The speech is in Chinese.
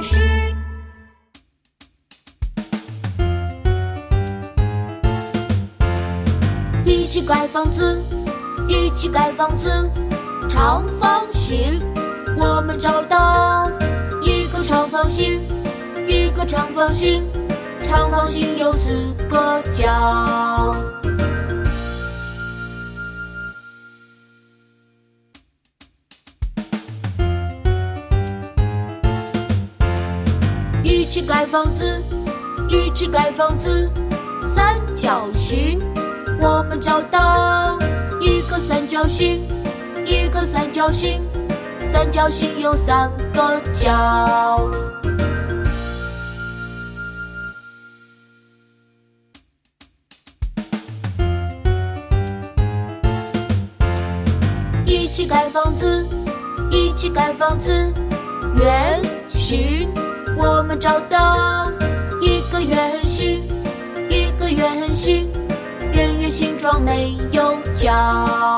师。一起盖房子，一起盖房子，长方形。我们找到一个长方形，一个长方形，长方形有四一起盖房子，一起盖房子，三角形。我们找到一个三角形，一个三角形，三角形有三个角。一起盖房子，一起盖房子，圆形。找到一个圆形，一个圆形，圆圆形状没有角。